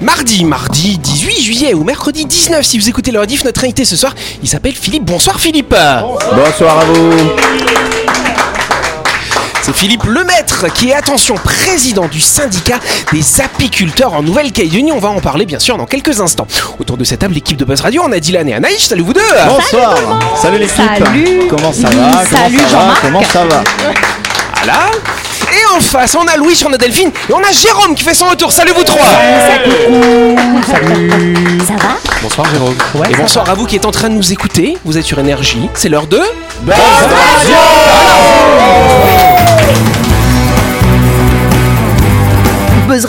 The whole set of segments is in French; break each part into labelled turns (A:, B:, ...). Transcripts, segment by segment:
A: Mardi, mardi 18 juillet ou mercredi 19, si vous écoutez le rediff, notre invité ce soir, il s'appelle Philippe. Bonsoir Philippe
B: Bonsoir à vous.
A: C'est Philippe Lemaître qui est, attention, président du syndicat des apiculteurs en Nouvelle-Calédonie. On va en parler bien sûr dans quelques instants. Autour de cette table, l'équipe de Buzz Radio, on a Dylan et Anaïs. Salut vous deux
B: Bonsoir. Salut l'équipe.
C: Salut.
B: Comment ça va?
C: Salut,
B: Comment ça va?
C: Jean-Marc.
B: Comment ça va?
A: Voilà. Et en face, on a Louis, on a Delphine et on a Jérôme qui fait son retour. Salut vous trois
C: Ça va
A: Bonsoir Jérôme. et bonsoir à vous qui êtes en train de nous écouter. Vous êtes sur Énergie. C'est l'heure de...
D: Buzz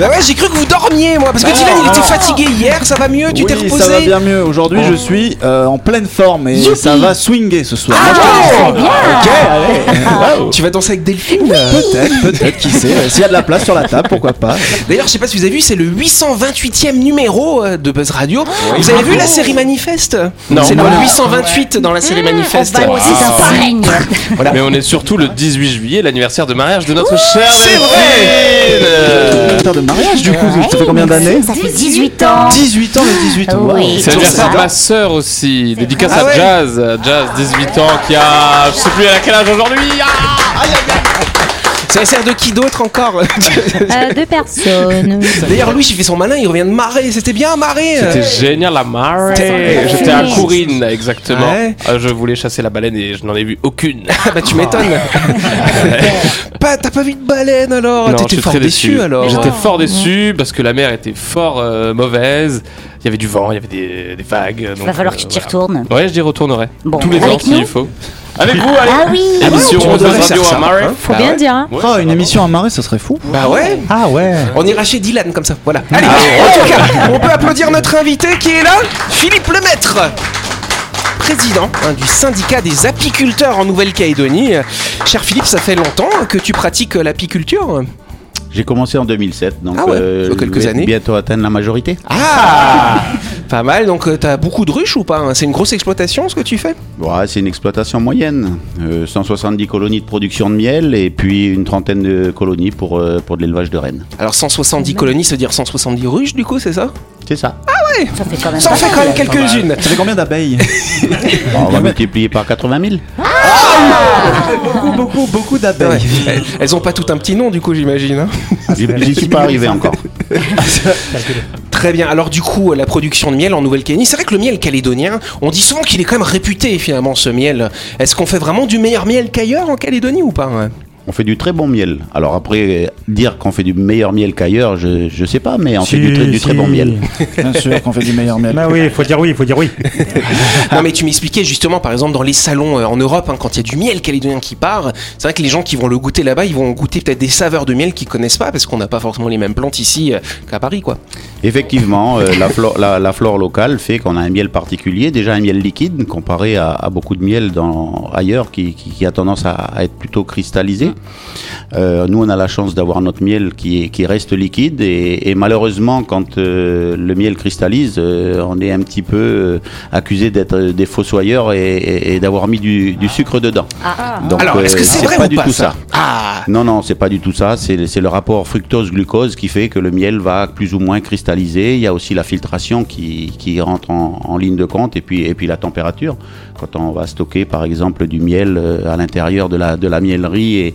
A: Bah ouais, j'ai cru que vous dormiez moi, parce que Dylan il était fatigué hier, ça va mieux, tu t'es
B: Oui,
A: reposé
B: ça va bien mieux. Aujourd'hui, je suis euh, en pleine forme et ça va swinger ce soir. Moi, je te dis ça. Ok, allez.
A: Tu vas danser avec Delphine
B: Peut-être, peut-être, qui sait. S'il y a de la place sur la table, pourquoi pas.
A: D'ailleurs, je sais pas si vous avez vu, c'est le 828e numéro euh, de Buzz Radio. Vous avez vu la série Manifeste?
E: Non.
A: C'est le
E: Voilà.
A: 828 dans la série Manifeste.
C: C'est un pareil
A: Voilà.
E: Mais on est surtout le 18 juillet, l'anniversaire de mariage de notre chère
A: c'est
E: Delphine. Euh,
B: de mariage, du coup, ça fait combien d'années
C: Ça fait 18 ans
B: 18 ans, le 18 ans.
C: Oui.
E: C'est l'anniversaire de ma sœur aussi. Dédicace
A: Ah
E: à
A: ouais.
E: Jazz. Jazz, 18 ans, qui a. Je sais plus à quel âge aujourd'hui? Ah
A: Ça sert de qui d'autre encore
F: Euh, deux personnes.
A: D'ailleurs, Louis, il fait son malin, il revient de marrer. C'était bien marrer
E: C'était génial la marée. J'étais à Courine, exactement.
A: Ouais.
E: Euh, Je voulais chasser la baleine et je n'en ai vu aucune.
A: Ah bah tu m'étonnes. pas, t'as pas vu de baleine alors?
E: Non,
A: T'étais
E: j'étais
A: fort
E: très
A: déçu, alors.
E: J'étais fort déçu parce que la mer était fort euh, mauvaise. Il y avait du vent, il y avait des, des vagues.
C: Va falloir que tu t'y retournes.
E: Ouais, je y retournerai.
C: Bon,
E: Tous les ans s'il faut. Avec vous, allez.
C: Ah oui
E: Émission
A: devrais
E: Radio à Marais.
A: hein.
F: Faut
A: Bah
F: bien
A: ouais.
F: dire. Hein.
B: Oh, une émission à marée, ça serait fou.
A: Bah ouais
B: Ah ouais.
A: On ira chez Dylan comme ça, voilà. Allez, en tout cas, on peut applaudir notre invité qui est là, Philippe Lemaître président hein, du syndicat des apiculteurs en Nouvelle-Calédonie. Cher Philippe, ça fait longtemps que tu pratiques euh, l'apiculture
G: J'ai commencé en 2007, donc
A: Ah ouais,
G: euh,
A: quelques
G: je vais
A: années.
G: bientôt atteindre la majorité.
A: Ah Pas mal, donc euh, t'as beaucoup de ruches ou pas hein? C'est une grosse exploitation ce que tu fais?
G: Ouais, c'est une exploitation moyenne, Euh, 170 colonies de production de miel et puis une trentaine de colonies pour, euh, pour de l'élevage de rennes.
A: Alors 170 colonies, ça veut dire 170 ruches du coup, c'est ça?
G: C'est ça.
C: Ça fait quand même
A: Ça en
C: pas
A: fait quand même quelques-unes
B: Ça fait combien d'abeilles?
G: On va multiplier par 80 000.
B: Beaucoup, beaucoup, beaucoup
A: Ouais.
B: d'abeilles.
A: Elles- Elles ont pas tout un petit nom du coup j'imagine hein?
G: J'y j'y suis pas arrivé encore.
A: Très bien. Alors du coup, la production de miel en Nouvelle-Calédonie, c'est vrai que le miel calédonien, on dit souvent qu'il est quand même réputé finalement ce miel. Est-ce qu'on fait vraiment du meilleur miel qu'ailleurs en Calédonie ou pas hein?
G: On fait du très bon miel. Alors après, dire qu'on fait du meilleur miel qu'ailleurs, je, je sais pas, mais on fait du, très, du très bon miel.
B: Bien sûr qu'on fait du meilleur miel.
H: Bah oui, il faut dire oui, il faut dire oui.
A: Non mais tu m'expliquais justement par exemple dans les salons euh, en Europe, hein, quand il y a du miel calédonien qui part, c'est vrai que les gens qui vont le goûter là-bas, ils vont goûter peut-être des saveurs de miel qu'ils connaissent pas parce qu'on n'a pas forcément les mêmes plantes ici euh, qu'à Paris quoi.
G: Effectivement, euh, la, flore, la, la flore locale fait qu'on a un miel particulier, déjà un miel liquide comparé à, à beaucoup de miel dans, ailleurs qui, qui- qui a tendance à, à être plutôt cristallisé. Euh, nous, on a la chance d'avoir notre miel qui, est- qui reste liquide et, et malheureusement, quand euh, le miel cristallise, euh, on est un petit peu euh, accusé d'être des fossoyeurs et, et- et d'avoir mis du, du sucre dedans. Donc,
A: Alors est-ce que
G: euh,
A: c'est vrai
G: pas
A: ou
G: du
A: pas
G: tout
A: ça,
G: ça.
A: Ah
G: Non, non, c'est pas du tout ça. C'est c'est le rapport fructose-glucose qui fait que le miel va plus ou moins cristalliser. Il y a aussi la filtration qui, qui rentre en, en ligne de compte et puis, et puis la température. Quand on va stocker, par exemple, du miel à l'intérieur de la, de la miellerie et,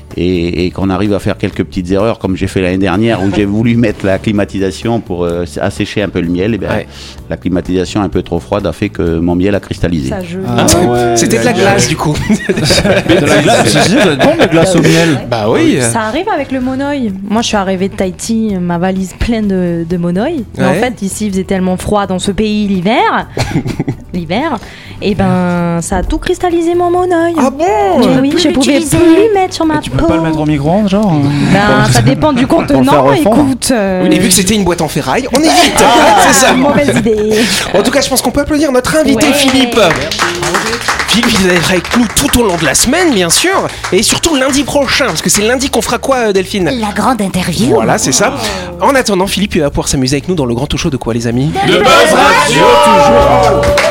G: et, et qu'on arrive à faire quelques petites erreurs, comme j'ai fait l'année dernière où j'ai voulu mettre la climatisation pour euh, assécher un peu le miel, et bien
A: Ouais.
G: la climatisation un peu trop froide a fait que mon miel a cristallisé.
B: Ah ouais,
A: C'était de la glace du coup.
B: De la glace, bon, la glace au miel.
A: bah oui.
F: Ça arrive avec le monoï. Moi, je suis arrivée de Tahiti, ma valise pleine de, de monoï. En fait, ici, il faisait tellement froid dans ce pays l'hiver l'hiver, et ben ça a tout cristallisé mon mon œil.
A: Ah bon?
F: Mais oui, je pouvais plus mettre sur ma Peau.
B: pas le mettre au micro-ondes, genre
F: Ben, ça dépend du contenant. Écoute, euh,
A: Et vu que c'était une boîte en ferraille, on évite Ah, C'est ça
F: mauvaise idée.
A: En tout cas, je pense qu'on peut applaudir notre invité
F: Ouais.
A: Philippe. Philippe, il va être avec nous tout au long de la semaine, bien sûr, et surtout lundi prochain, parce que c'est lundi qu'on fera quoi, euh, Delphine?
C: La grande interview.
A: Voilà, c'est ça. En attendant, Philippe, il va pouvoir s'amuser avec nous dans le grand tout show de quoi, les amis?
E: De Buzz Radio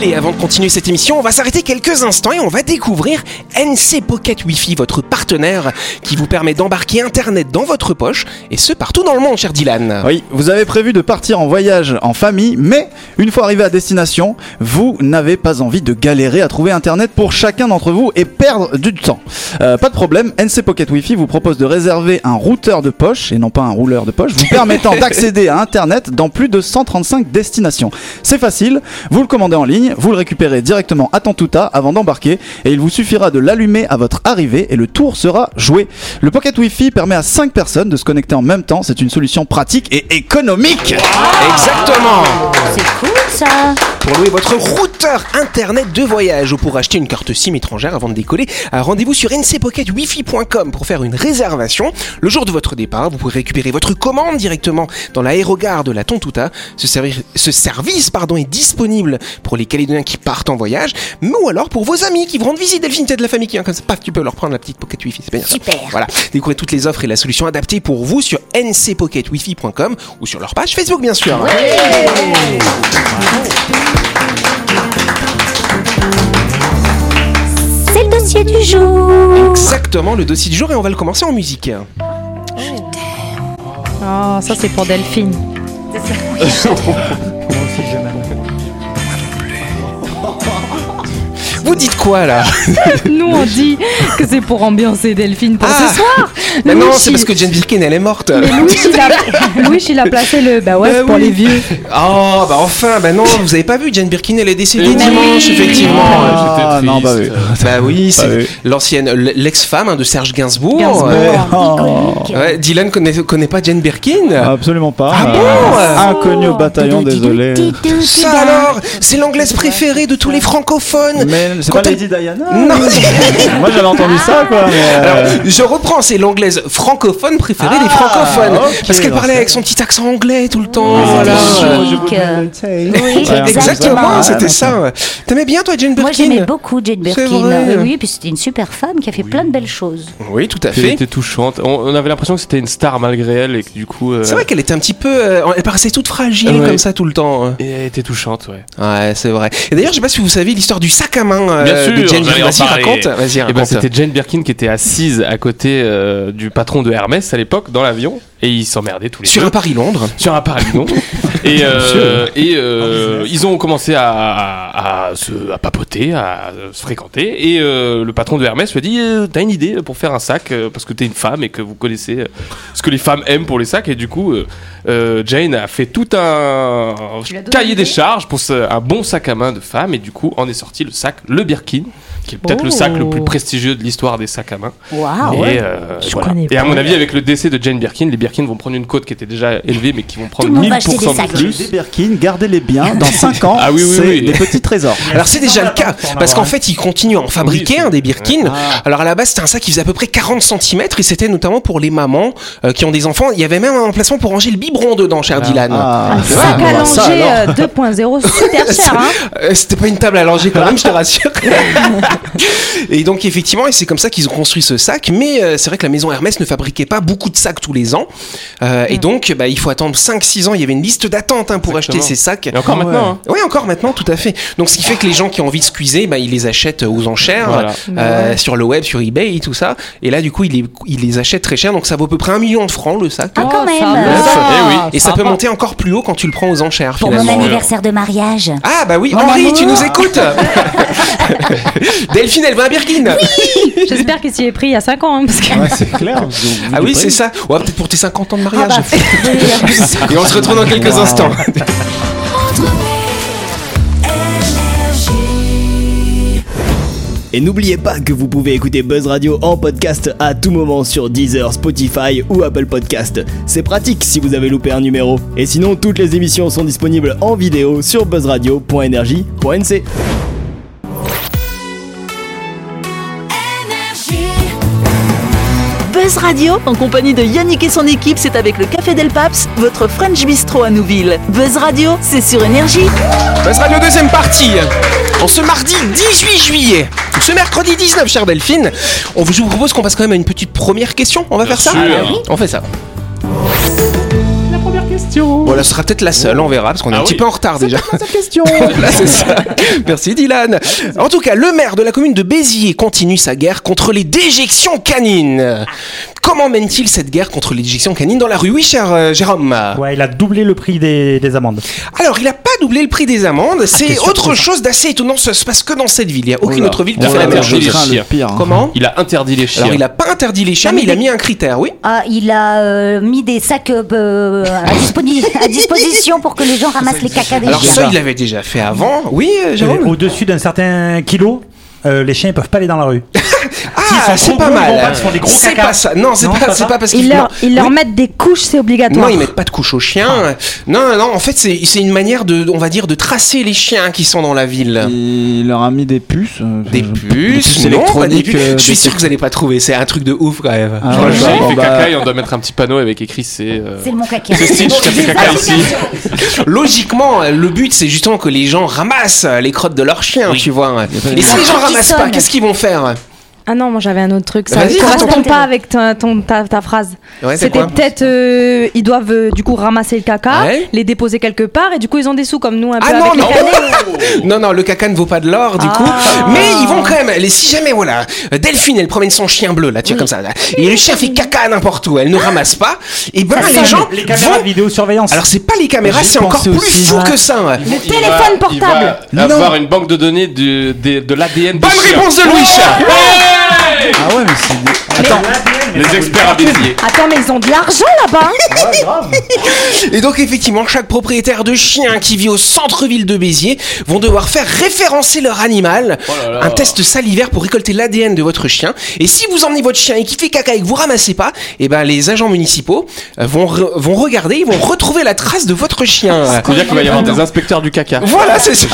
A: Allez, avant de continuer cette émission, on va s'arrêter quelques instants et on va découvrir NC Pocket Wi-Fi, votre partenaire qui vous permet d'embarquer Internet dans votre poche, et ce partout dans le monde, cher Dylan.
B: Oui, vous avez prévu de partir en voyage en famille, mais une fois arrivé à destination, vous n'avez pas envie de galérer à trouver Internet pour chacun d'entre vous et perdre du temps. Euh, pas de problème, NC Pocket Wi-Fi vous propose de réserver un routeur de poche, et non pas un rouleur de poche, vous permettant d'accéder à Internet dans plus de 135 destinations. C'est facile, vous le commandez en ligne, vous le récupérez directement à Tantuta avant d'embarquer, et il vous suffira de l'allumer à votre arrivée et le tour sera joué. Le Pocket Wi-Fi permet à 5 personnes de se connecter en même temps, c'est une solution pratique et économique.
A: Exactement
C: C'est cool ça.
A: Pour louer votre routeur internet de voyage ou pour acheter une carte SIM étrangère avant de décoller, euh, rendez-vous sur ncpocketwifi.com pour faire une réservation. Le jour de votre départ, vous pourrez récupérer votre commande directement dans l'aérogare de la Tontuta. Ce, servi- ce service pardon, est disponible pour les Calédoniens qui partent en voyage, mais ou alors pour vos amis qui vous rendent visite. Delphine, t'as de la famille qui vient comme ça, paf, tu peux leur prendre la petite Pocket Wi-Fi, c'est bien ça.
C: Super.
A: Voilà, découvrez toutes les offres et la solution adaptée pour vous sur ncpocketwifi.com ou sur leur page Facebook bien sûr.
C: C'est le dossier du jour.
A: Exactement le dossier du jour et on va le commencer en musique.
F: Oh, ça c'est pour Delphine.
A: Vous dites quoi là
F: Nous on dit que c'est pour ambiancer Delphine pour
A: Ah.
F: ce soir.
A: Non, c'est parce que Jane Birkin elle est morte.
F: Mais Louis, il a... Louis, il a placé le. Bah ouais,
A: Bah
F: c'est pour
A: oui.
F: les vieux.
A: Oh bah enfin, bah non, vous avez pas vu, Jane Birkin elle est décédée
E: Oui.
A: dimanche effectivement.
B: Ah,
E: j'étais
B: non, bah oui.
A: Bah oui,
B: Bah
A: c'est
B: oui.
A: l'ancienne, l'ex-femme hein, de Serge Gainsbourg.
F: Gainsbourg.
A: Ouais.
B: Oh,
A: Ouais, Dylan connaît, connaît pas Jane Birkin?
B: Absolument pas.
A: Ah bon?
B: Euh, Inconnu au bataillon, désolé.
A: Ça alors, c'est l'anglaise préférée de tous les francophones.
B: Mais c'est pas Lady Diana
A: Non.
B: Moi j'avais entendu ça quoi. Euh,
A: Alors, je reprends, c'est l'anglaise francophone préférée des
B: Ah,
A: francophones. parce qu'elle parlait avec son petit accent anglais tout le temps.
C: Oui,
A: voilà.
C: Oui,
A: Exactement, c'était ça. T'aimais bien toi Jane Birkin
C: Moi j'aimais beaucoup Jane Birkin. Oui, oui, puis c'était une super femme qui a fait plein de belles choses.
A: Oui, tout à
E: Elle
A: fait.
E: était touchante. On, avait l'impression que c'était une star malgré elle et que du coup. euh,
A: C'est vrai qu'elle était un petit peu. euh, elle paraissait toute fragile
E: Ouais.
A: comme ça tout le temps. hein.
E: Et elle était touchante, ouais.
A: Ouais, c'est vrai. Et d'ailleurs, je sais pas si vous savez l'histoire du sac à main euh,
E: Bien
A: de
E: sûr,
A: Jane
E: j'allais
A: Birkin. Vas-y, raconte. Vas-y,
E: Et ben
A: raconte.
E: c'était Jane Birkin qui était assise à côté euh, du patron de Hermès à l'époque dans l'avion et ils s'emmerdaient tous les
A: Sur
E: deux.
A: un Paris-Londres.
E: sur un Paris-Lyon. et euh, et euh, ils ont commencé à, à, à se à papoter, à se fréquenter. Et euh, le patron de Hermès lui a dit euh, T'as une idée pour faire un sac Parce que t'es une femme et que vous connaissez ce que les femmes aiment pour les sacs. Et du coup, Jane a fait tout un cahier des charges pour ce- un bon sac à main de femme. Et du coup, en est sorti le sac, le Birkin, qui est peut-être le sac le plus
F: Oh.
E: prestigieux de l'histoire des sacs à main.
C: Waouh.
E: et, euh, voilà. et à mon avis, avec le décès de Jane Birkin, les Birkin vont prendre une cote qui était déjà élevée, mais qui vont prendre
C: le monde va acheter
E: 1000%
C: des sacs.
E: de plus.
B: Des Birkin, gardez-les bien. Dans 5 ans,
E: Ah oui, oui,
B: c'est
E: oui.
B: des petits trésors.
A: Alors c'est déjà le cas, parce qu'en fait ils continuent à en fabriquer
E: Oui,
A: un des Birkin.
B: Ah.
A: Alors à la base c'était un sac qui faisait à peu près 40 cm et c'était notamment pour les mamans euh, qui ont des enfants. Il y avait même un emplacement pour ranger le biberon dedans, cher Dylan.
B: Ah,
F: Un sac à langer
B: alors.
F: euh, 2.0 super cher, hein.
A: Euh, C'était pas une table à langer quand même, je te rassure. et donc effectivement, et c'est comme ça qu'ils ont construit ce sac. Mais euh, c'est vrai que la maison Hermès ne fabriquait pas beaucoup de sacs tous les ans. Euh, Et donc bah, il faut attendre 5-6 ans. Il y avait une liste d'attente hein, pour
E: Exactement.
A: acheter ces sacs.
E: Et encore
B: Ah
E: maintenant. hein.
A: Oui, encore maintenant, tout à fait. Donc, ce qui fait que les gens qui ont envie de squeezer, bah, ils les achètent aux enchères,
E: Voilà.
A: euh, sur le web, sur eBay et tout ça. Et là, du coup, ils les, ils les achètent très cher. Donc, ça vaut à peu près un million de francs le sac.
C: Ah, quand
F: Oh,
C: même.
F: ça va.
E: Eh oui.
A: Et ça peut monter encore plus haut quand tu le prends aux enchères,
C: Pour mon anniversaire de mariage.
A: Ah, bah oui, Henri, tu nous écoutes Delphine, elle veut un Birkin
F: J'espère qu'il s'y est pris il y a 5 ans, hein, parce que.
B: Ouais, c'est clair.
A: Ah oui, c'est ça. Ouais, peut-être pour tes 50 ans de
C: Ah
A: mariage.
C: bah,
A: et on se retrouve dans quelques
B: Wow.
A: instants.
H: Et n'oubliez pas que vous pouvez écouter Buzz Radio en podcast à tout moment sur Deezer, Spotify ou Apple Podcast. C'est pratique si vous avez loupé un numéro. Et sinon, toutes les émissions sont disponibles en vidéo sur buzzradio.energie.nc.
D: Buzz Radio, en compagnie de Yannick et son équipe, c'est avec le Café Del Paps, votre French Bistro à Nouville. Buzz Radio, c'est sur Énergie.
A: Buzz Radio deuxième partie. En ce mardi 18 juillet, ou ce mercredi 19, chère Delphine, on vous, je vous propose qu'on passe quand même à une petite première question. On va faire ça
E: sûr.
A: On fait ça. Question. Voilà, ce sera peut-être la seule, on verra, parce qu'on est
E: Ah
A: un petit peu en retard déjà.
B: Cette question
A: Voilà, c'est ça. Merci Dylan. En tout cas, le maire de la commune de Béziers continue sa guerre contre les déjections canines. Comment mène-t-il cette guerre contre les déjections canines dans la rue Oui, cher euh, Jérôme.
I: Ouais, il a doublé le prix des, des amendes.
A: Alors, il n'a pas doublé le prix des amendes. C'est
I: t'es sûr
A: autre
I: c'est
A: chose d'assez étonnant. Ça se passe que dans cette ville. Il n'y a aucune
B: Oula.
A: autre ville qui fait la même chose.
B: le pire. hein.
A: Comment
E: Il a interdit les chiens.
A: Alors, il n'a pas interdit les chiens, mais il a mis un critère, oui.
C: Ah, il a euh, mis des sacs euh, à, disposition pour que les gens ramassent les caca des
A: Alors,
C: chiens.
A: ça, il l'avait déjà fait avant. Oui, euh, Jérôme
I: Au-dessus d'un certain kilo, euh, les chiens ils peuvent pas aller dans la rue.
A: Ah, c'est pas mal. C'est pas ça. Non, c'est pas,
I: c'est
A: parce qu'ils
F: Ils leur, ils leur
A: Oui.
F: mettent des couches, c'est obligatoire.
A: Non, ils mettent pas de couche aux chiens. Non, non, non. En fait, c'est c'est une manière de, on va dire, de tracer les chiens qui sont dans la ville.
B: Il leur a mis des puces. euh,
A: Des
B: je-
A: puces,
B: des
A: non, pas des
B: électroniques.
A: puces.
B: euh,
A: Je suis sûr que vous allez pas trouver. C'est un truc de ouf quand même.
B: Ah, bon,
E: il fait
B: bah,
E: caca et on doit mettre un petit panneau avec écrit c'est. euh,
C: C'est le mon caca.
E: C'est Stitch qui a fait caca ici.
A: Logiquement, le but c'est justement que les gens ramassent les crottes de leurs chiens, tu vois. Et si les gens ramassent pas, qu'est-ce qu'ils vont faire?
F: Ah non, moi j'avais un autre truc. Ça
A: Vas-y,
F: ne correspond pas avec ta, ton- ta, ta phrase.
A: Ouais,
F: C'était peut-être. euh, ils doivent euh, du coup ramasser le caca,
A: Ouais.
F: les déposer quelque part et du coup ils ont des sous comme nous un peu
A: Ah non,
F: avec
A: non. Non, non, le caca ne vaut pas de l'or, du
F: Ah.
A: coup. Mais ils vont quand même. les- Si jamais, voilà, Delphine, elle promène son chien bleu, là, tu vois, comme ça. là, et le chien fait caca n'importe où, elle ne ramasse pas. Et ben, les gens
I: Les caméras
A: vont.
I: de vidéosurveillance.
A: Alors, c'est pas les caméras, c'est encore plus
B: aussi.
A: fou que ça.
E: va-
F: téléphone portable.
E: Il va avoir une banque de données de, l'ADN
A: Bonne réponse de Louis.
B: Ah ouais, mais c'est.
I: Attends,
E: Les experts à Béziers.
F: Attends, mais ils ont de l'argent là-bas.
A: Et donc effectivement, chaque propriétaire de chien qui vit au centre-ville de Béziers vont devoir faire référencer leur animal,
E: Oh là là.
A: un test salivaire pour récolter l'ADN de votre chien. Et si vous emmenez votre chien et qu'il fait caca et que vous ramassez pas, et ben les agents municipaux vont re- vont regarder, ils vont retrouver la trace de votre chien.
E: C'est-à-dire qu'il va y avoir des inspecteurs du caca.
A: Voilà, c'est ça.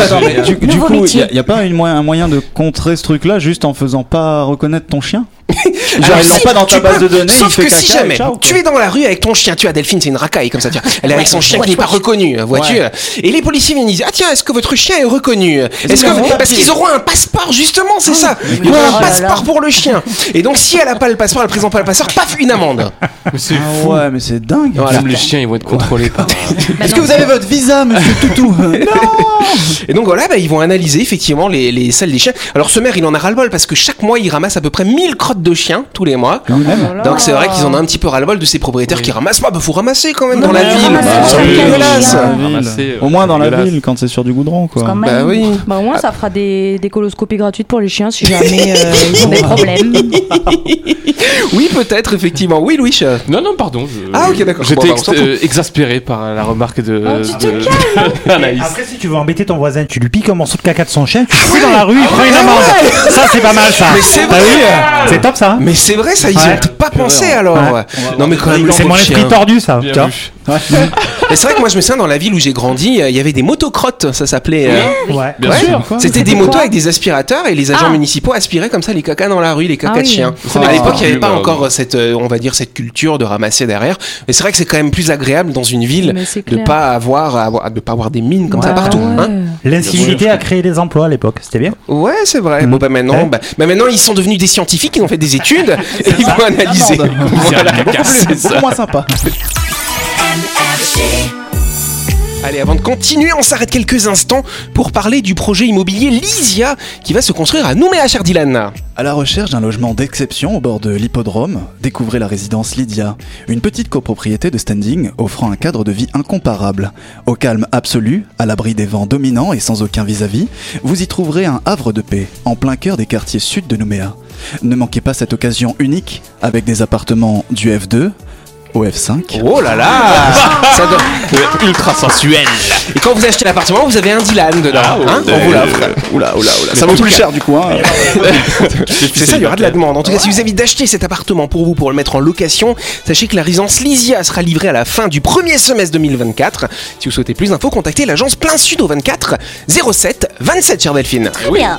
B: Du, du coup, il n'y a, pas une un moyen de contrer ce truc-là juste en faisant pas reconnaître ton chien Genre,
A: Alors,
B: ils l'ont
A: si,
B: pas dans
A: tu
B: ta base
A: peux,
B: de données,
A: Sauf
B: il fait
A: que si
B: caca
A: jamais
B: ciao,
A: tu es dans la rue avec ton chien, tu as Delphine, c'est une racaille comme ça, tu vois. Elle est avec son chien qui n'est pas reconnu, vois-tu. Et les policiers viennent dire Ah tiens, est-ce que votre chien est reconnu? Est-ce que parce qu'ils auront un passeport justement, c'est ça. Ils auront un
C: Oh
A: passeport pour le chien. Et donc si elle a pas le passeport, elle présente pas le passeport, paf, une amende.
E: Mais c'est
B: Ah
E: fou.
B: ouais, mais c'est dingue.
A: Voilà.
E: Même les chiens, ils vont être contrôlés.
B: Est-ce que vous avez votre visa, monsieur Toutou?
A: Et donc voilà, bah, ils vont analyser effectivement les, les selles des chiens. Alors ce maire, il en a ras-le-bol parce que chaque mois, il ramasse à peu près 1000 crottes de chiens tous les mois.
B: Quand même.
A: Donc c'est vrai qu'ils en ont un petit peu ras-le-bol de ces propriétaires qui ramassent pas. Bah faut ramasser quand même dans la ville. Bah,
C: hein.
B: Dans la
E: euh,
B: Au moins dans la ville, quand c'est sur du goudron, quoi.
C: Quand même.
A: Bah oui.
F: Bah au moins ça fera des, des coloscopies gratuites pour les chiens si jamais euh, ils ont des problèmes.
A: Oui, peut-être, effectivement. Oui, Louis.
E: Non, non, pardon. je-
A: Ah, ok, d'accord.
E: J'étais
A: Bon, bah,
E: ex- euh, exaspéré par la remarque de.
F: Oh, tu te
E: de- Anaïs.
I: Après, si tu veux embêter ton voisin, tu lui piques un morceau de caca de son chien, tu le fous dans la rue, il prend une amende. Ça, c'est pas mal, ça.
A: Mais c'est
I: T'as
A: vrai.
I: euh, C'est top, ça. hein
A: Mais c'est vrai, ça, ils
I: Ouais.
A: ont pas pensé alors.
I: Ouais.
A: Non, mais quand même,
I: C'est mon esprit tordu, ça.
E: Bien
I: tu vois.
E: vu.
A: Et c'est vrai que moi, je me souviens, dans la ville où j'ai grandi, euh, il y avait des motocrottes, ça s'appelait. euh,
I: Ouais.
E: Bien
A: ouais.
E: sûr.
A: C'était des motos avec des aspirateurs et les agents
F: Ah.
A: municipaux aspiraient comme ça les cacas dans la rue, les cacas
F: Ah
A: de chiens.
E: Ça
A: à l'époque, il n'y avait
E: plus,
A: pas encore cette, euh, on va dire, cette culture de ramasser derrière. Mais c'est vrai que c'est quand même plus agréable dans une ville de pas avoir, de pas avoir des mines comme ça partout.
F: Ah
A: hein.
I: L'incivilité a créé des emplois à l'époque, c'était bien.
A: Ouais, c'est vrai. Bon, bah maintenant,
I: Ouais.
A: bah, bah, maintenant, ils sont devenus des scientifiques, ils ont fait des études, et ils vont analyser. Voilà. C'est
B: moins sympa.
A: Allez, avant de continuer, on s'arrête quelques instants pour parler du projet immobilier Lysia qui va se construire à Nouméa, cher Dylan.
B: À la recherche d'un logement d'exception au bord de l'hippodrome, découvrez la résidence Lydia, une petite copropriété de standing offrant un cadre de vie incomparable. Au calme absolu, à l'abri des vents dominants et sans aucun vis-à-vis, vous y trouverez un havre de paix, en plein cœur des quartiers sud de Nouméa. Ne manquez pas cette occasion unique avec des appartements du F2, au F5.
A: Oh là là Ça doit-
E: Euh, Ultra sensuel.
A: Et quand vous achetez l'appartement, vous avez un Dylan dedans.
E: Ah,
A: hein on vous l'offre.
B: Oula, oula, oula. Ça vaut plus cher du coup. Hein.
A: C'est ça, il y aura de la demande. En tout cas, si vous avez d'acheter cet appartement pour vous, pour le mettre en location, sachez que la résidence Lysia sera livrée à la fin du premier semestre 2024. Si vous souhaitez plus d'infos, contactez l'agence Plein Sud au 24 07 27, chère Delphine.
C: Bien.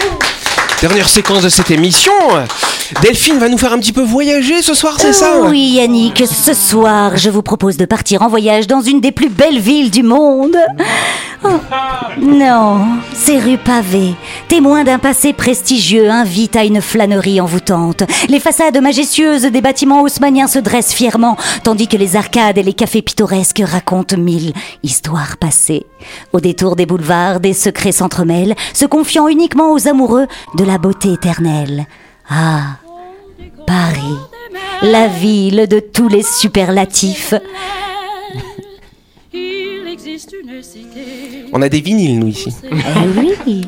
A: Dernière séquence de cette émission. Delphine va nous faire un petit peu voyager ce soir, c'est ça
C: Oui, Yannick, ce soir, je vous propose de partir en voyage dans une des plus belles villes du monde. Oh, Non, ces rues pavées, témoins d'un passé prestigieux, invitent à une flânerie envoûtante. Les façades majestueuses des bâtiments haussmanniens se dressent fièrement, tandis que les arcades et les cafés pittoresques racontent mille histoires passées. Au détour des boulevards, des secrets s'entremêlent, se confiant uniquement aux amoureux de la beauté éternelle. Ah, Paris, la ville de tous les superlatifs.
A: On a des vinyles, nous, ici.
C: Eh oui.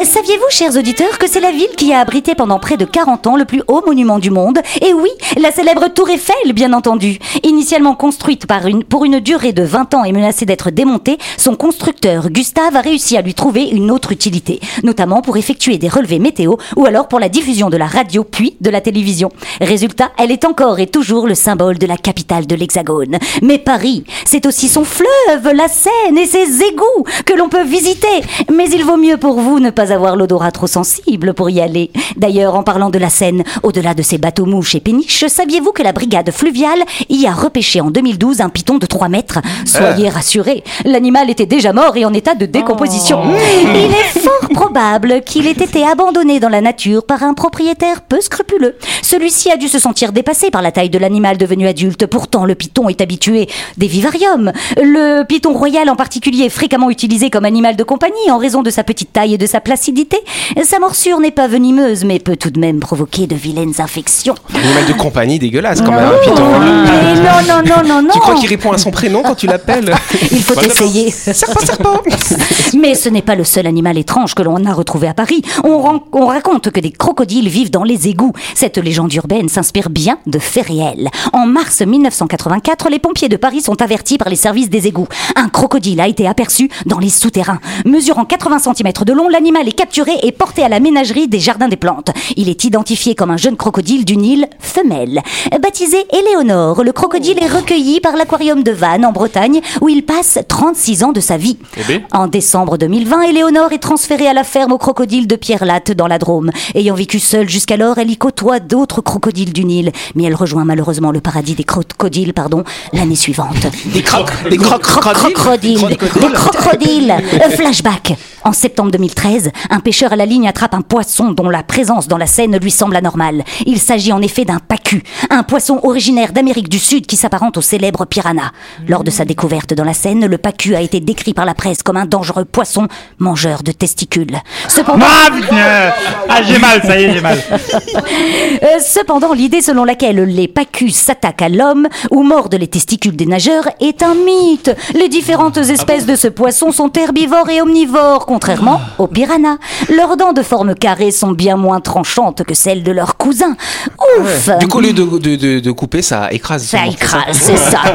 C: Et Saviez-vous, chers auditeurs, que c'est la ville qui a abrité pendant près de 40 ans le plus haut monument du monde? Et oui, la célèbre Tour Eiffel, bien entendu. Initialement construite par une, pour une durée de 20 ans et menacée d'être démontée, son constructeur, Gustave, a réussi à lui trouver une autre utilité, notamment pour effectuer des relevés météo ou alors pour la diffusion de la radio puis de la télévision. Résultat, elle est encore et toujours le symbole de la capitale de l'Hexagone. Mais Paris, c'est aussi son fleuve, la Seine et ses égouts que l'on peut visiter. Mais il vaut mieux pour vous ne pas avoir l'odorat trop sensible pour y aller. D'ailleurs, en parlant de la Seine, au-delà de ses bateaux mouches et péniches, saviez-vous que la brigade fluviale y a repêché en 2012 un python de 3 mètres? Soyez rassurés, l'animal était déjà mort et en état de décomposition. Il est fort probable qu'il ait été abandonné dans la nature par un propriétaire peu scrupuleux. Celui-ci a dû se sentir dépassé par la taille de l'animal devenu adulte. Pourtant, le python est habitué des vivariums. Le python royal en particulier est fréquemment utilisé comme animal de compagnie en raison de sa petite taille et de sa placidité. Sa morsure n'est pas venimeuse mais peut tout de même provoquer de vilaines infections.
A: Animal de compagnie dégueulasse quand même, un python.
C: Mais non, non, non, non, non.
A: Tu crois qu'il répond à son prénom quand tu l'appelles
C: Il faut essayer.
A: Serpent, serpent
C: Mais ce n'est pas le seul animal étrange que l'on a retrouvé à Paris. On, ran- on raconte que des crocodiles vivent dans les égouts. Cette légende urbaine s'inspire bien de faits réels. En mars 1984, les pompiers de Paris sont avertis par les services des égouts. Un crocodile a été aperçu dans les souterrains. Mesurant 80 cm de long, l'animal est capturé et porté à la ménagerie des Jardins des Plantes. Il est identifié comme un jeune crocodile du Nil femelle. Baptisé Éléonore, le crocodile est recueilli par l'aquarium de Vannes en Bretagne où il passe 36 ans de sa vie.
E: Eh.
C: En décembre 2020, Éléonore est transférée à la ferme aux crocodiles de Pierre-Latte dans la Drôme. Ayant vécu seule jusqu'alors, elle y côtoie d'autres crocodiles du Nil. Mais elle rejoint malheureusement le paradis des crocodiles pardon, l'année suivante.
A: Des crocs, des crocodiles.
C: Crocodiles. Des crocodiles. Flashback. En septembre 2013, un pêcheur à la ligne attrape un poisson dont la présence dans la Seine lui semble anormale. Il s'agit en effet d'un pacu, un poisson originaire d'Amérique du Sud qui s'apparente au célèbre piranha. Lors de sa découverte dans la Seine, le pacu a été décrit par la presse comme un dangereux poisson mangeur de testicules. Cependant,
I: Ah, Ah, j'ai mal, ça y est, j'ai mal.
C: euh, cependant, l'idée selon laquelle les pacus s'attaquent à l'homme ou mordent les testicules des nageurs est un Les différentes espèces de ce poisson sont herbivores et omnivores, contrairement aux piranhas. Leurs dents de forme carrée sont bien moins tranchantes que celles de leurs cousins. Ouf
A: Du coup, au lieu de, de, de, de couper, ça écrase.
C: Ça écrase, c'est ça.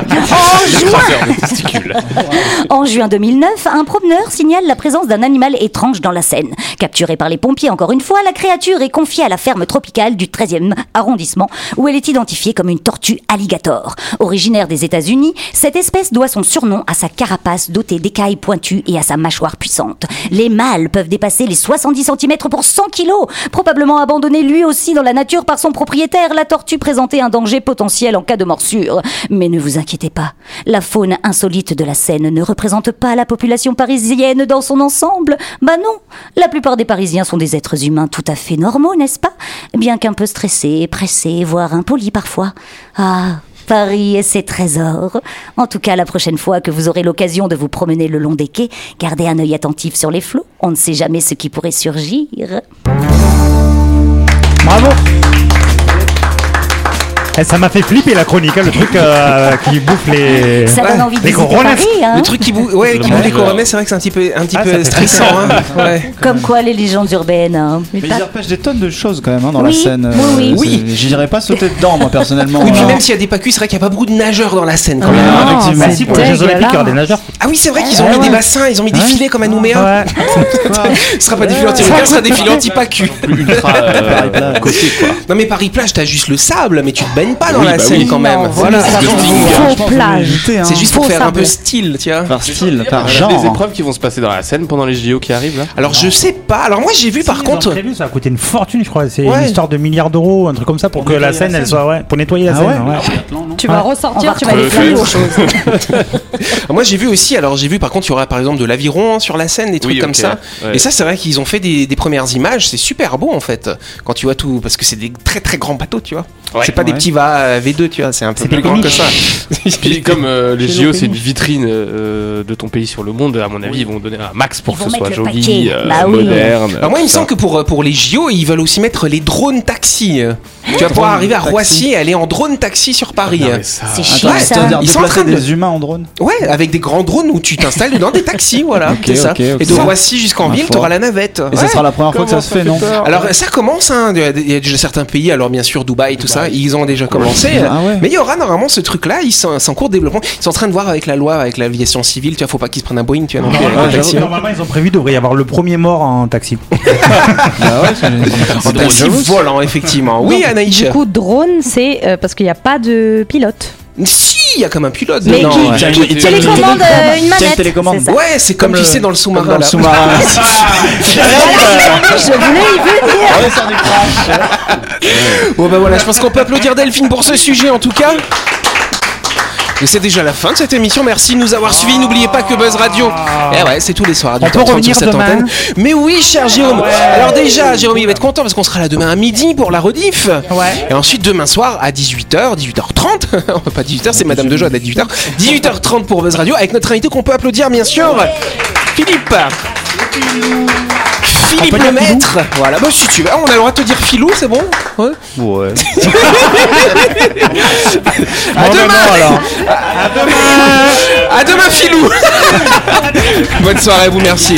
C: En juin,
E: testicules.
C: en juin 2009, un promeneur signale la présence d'un animal étrange dans la Seine. Capturé par les pompiers encore une fois, la créature est confiée à la ferme tropicale du 13e arrondissement, où elle est identifiée comme une tortue alligator. Originaire des États-Unis, cette espèce doit son surnom à sa carapace dotée d'écailles pointues et à sa mâchoire puissante. Les mâles peuvent dépasser les 70 cm pour 100 kg. Probablement abandonné lui aussi dans la nature par son propriétaire, la tortue présentait un danger potentiel en cas de morsure. Mais ne vous inquiétez pas, la faune insolite de la Seine ne représente pas la population parisienne dans son ensemble. Bah non, la plupart des Parisiens sont des êtres humains tout à fait normaux, n'est-ce pas? Bien qu'un peu stressés, pressés, voire impolis parfois. Ah, Paris et ses trésors. En tout cas, la prochaine fois que vous aurez l'occasion de vous promener le long des quais, gardez un œil attentif sur les flots. On ne sait jamais ce qui pourrait surgir.
I: Bravo Eh, ça m'a fait flipper la chronique, hein, le truc euh, qui bouffe les.
C: Ça donne envie de
I: les
C: visiter
I: coronets.
C: Paris, hein.
A: Le truc qui boue, ouais, qui boue les coronets, c'est vrai que c'est un petit peu, un petit
I: Ah,
A: peu
I: fait
A: stressant. hein. Ouais.
C: Comme quoi les légendes urbaines. hein.
B: Mais ils repêchent des tonnes de choses quand même hein, dans
C: Oui,
B: la scène.
C: oui, oui.
B: c'est- J'y dirais pas sauter dedans, moi personnellement.
A: Oui, puis
B: Alors,
A: même s'il y a des pacus, c'est vrai qu'il n'y a pas beaucoup de nageurs dans la Seine quand
I: Ah,
A: même.
B: effectivement.
I: Bah, si, pour les Jeux Olympiques, il y aura des nageurs.
A: Ah oui, c'est vrai qu'ils ont mis des bassins, ils ont mis des filets comme à Nouméa.
I: Ouais.
A: Ce sera pas des filets anti-requins, ce sera des filets anti-pacu.
E: Ultra euh,
B: Paris-Plage.
E: côté quoi.
A: Non mais Paris-Plage, t'as juste le sable, mais tu te pas dans
E: Oui,
A: la
E: bah oui.
A: quand même.
C: Non,
A: Voilà.
B: hein.
A: C'est juste pour
C: Faux
A: faire un peu style, tu vois.
B: par style, par genre.
E: des épreuves qui vont se passer dans la scène pendant les JO qui arrivent là.
A: Alors je sais pas. Alors moi j'ai vu par contre.
I: prévu, ça a coûté une fortune, je crois. C'est
A: Ouais.
I: une histoire de milliards d'euros, un truc comme ça, pour, que la scène, elle soit. Ouais, pour nettoyer la
B: Ah
I: scène.
F: Tu vas
C: On
F: ressortir, tu vas aller
E: retrouver
F: faire
E: le
F: autre chose.
A: Moi j'ai vu aussi. Alors j'ai vu par contre il y aura par exemple de l'aviron sur la scène, des trucs comme ça. Et ça c'est vrai qu'ils ont fait des, premières images. C'est super beau en fait quand tu vois tout parce que c'est des très très grands bateaux, tu vois. C'est pas des petits va V2, tu vois. C'est un peu plus grand que ça.
E: Puis comme euh, les JO c'est une vitrine euh, de ton pays sur le monde, à mon avis ils vont donner un max pour
C: Ils
E: que ce soit joli, euh,
C: Bah oui.
E: moderne.
A: Alors moi il me semble que pour, pour les JO ils veulent aussi mettre les drones taxis. Tu vas pouvoir arriver à. Roissy et aller en drone taxi sur Paris.
E: Mais ça-
C: C'est chiant
A: Ouais,
C: ça.
A: Ils sont en train de-
B: des humains en drone
A: Ouais, avec des grands drones où tu t'installes dedans des taxis, voilà, c'est ça. Et de Roissy jusqu'en ville,
B: foi.
A: t'auras la navette.
B: Et ça sera la première fois que ça se fait, non
A: Alors ça commence, hein, il y a- il y a déjà certains pays, alors bien sûr Dubaï, tout ça, ils ont déjà commencé.
B: Ah ouais.
A: Mais il y aura normalement ce truc-là, ils sont, en cours de développement. Ils sont en train de voir avec la loi, avec l'aviation civile, tu vois, faut pas qu'ils se prennent un Boeing, tu vois, taxi.
I: Normalement, ils ont prévu, devrait y avoir le premier mort en taxi.
B: Ah ouais, c'est-
A: En taxi volant, effectivement. Oui, Anaïs.
F: Du coup, drone, c'est euh, parce qu'il n'y a pas de pilote.
A: Si, il y a comme un pilote
F: Mais
A: dedans.
F: qui-
A: ouais.
F: Qui
B: il- tiens,
F: télécommande euh, une manette.
B: télécommande.
A: Ouais, c'est comme,
B: Comme
A: tu
B: le-
A: sais dans le sous-marin.
B: Dans le
A: là.
B: sous-marin.
F: Je voulais y venir.
A: Bon bah voilà, je pense qu'on peut applaudir Delphine pour ce sujet en tout cas. Et c'est déjà la fin de cette émission. Merci de nous avoir suivis. N'oubliez pas que Buzz Radio, eh ouais, c'est tous les soirs à
I: On peut
A: 18h30 sur
I: revenir
A: cette
I: demain
A: antenne. Mais oui, cher Jérôme. Alors déjà, Jérôme, il va être content parce qu'on sera là demain à midi pour la rediff.
I: Ouais.
A: Et ensuite demain soir à 18h, 18h30. pas 18h, c'est Madame de Joie à 18h. 18h30 pour Buzz Radio avec notre invité qu'on peut applaudir bien sûr, Philippe. Philippe. Voilà, bah si tu veux, on a le droit de te dire Philou, c'est bon Ouais.
G: Ouais.
A: À demain
B: ben non, alors.
A: À demain Philou Bonne soirée à vous, merci.